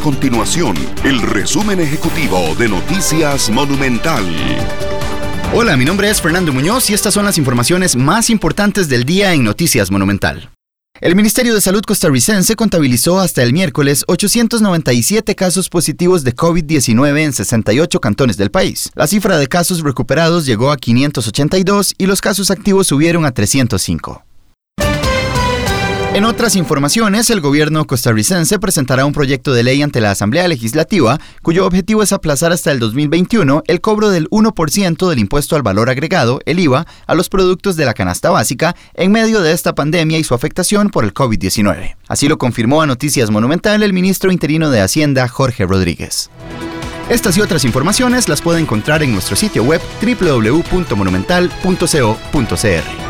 continuación el resumen ejecutivo de Noticias Monumental. Hola, mi nombre es Fernando Muñoz y estas son las informaciones más importantes del día en Noticias Monumental. El Ministerio de Salud costarricense contabilizó hasta el miércoles 897 casos positivos de COVID-19 en 68 cantones del país. La cifra de casos recuperados llegó a 582 y los casos activos subieron a 305. En otras informaciones, el gobierno costarricense presentará un proyecto de ley ante la Asamblea Legislativa cuyo objetivo es aplazar hasta el 2021 el cobro del 1% del impuesto al valor agregado, el IVA, a los productos de la canasta básica en medio de esta pandemia y su afectación por el COVID-19. Así lo confirmó a Noticias Monumental el ministro interino de Hacienda, Jorge Rodríguez. Estas y otras informaciones las puede encontrar en nuestro sitio web www.monumental.co.cr.